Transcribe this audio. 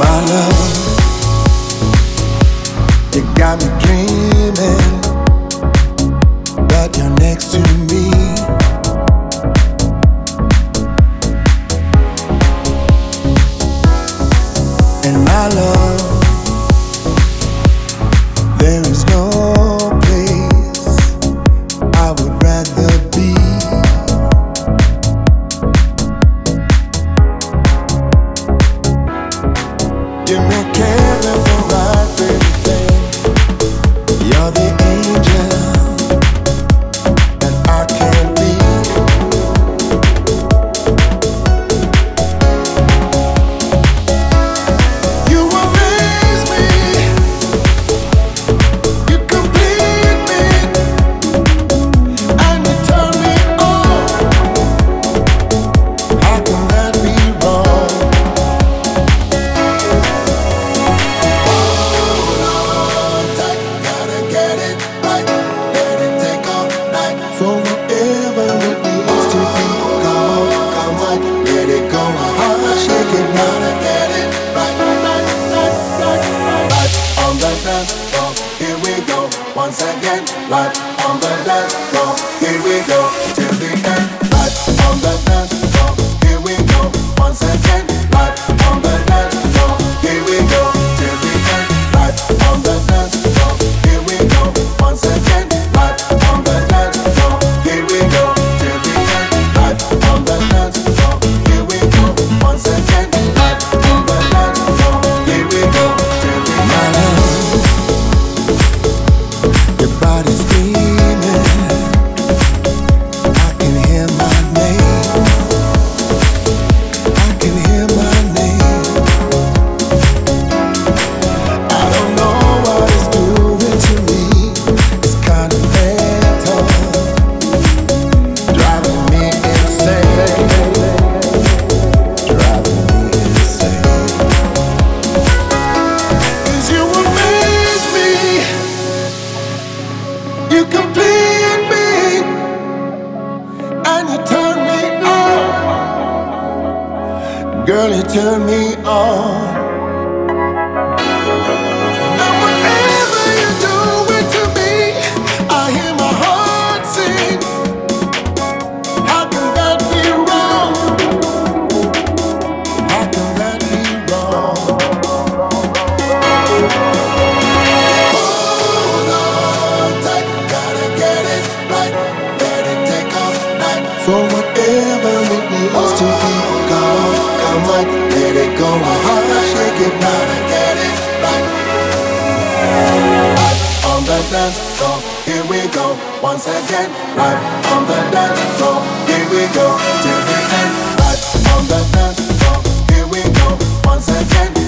my love. You got me dreaming that you're next to me. And my love. it go, my shake it, now I get it right. On the dance floor, here we go. Once again, life on the dance floor, here we go. You complete me and you turn me on. Girl, you turn me on. on, let it go on, shake it down to get it right. Life on the dance floor, here we go, once again. Right on the dance floor, here we go, till the end. Right on the dance floor, here we go, once again.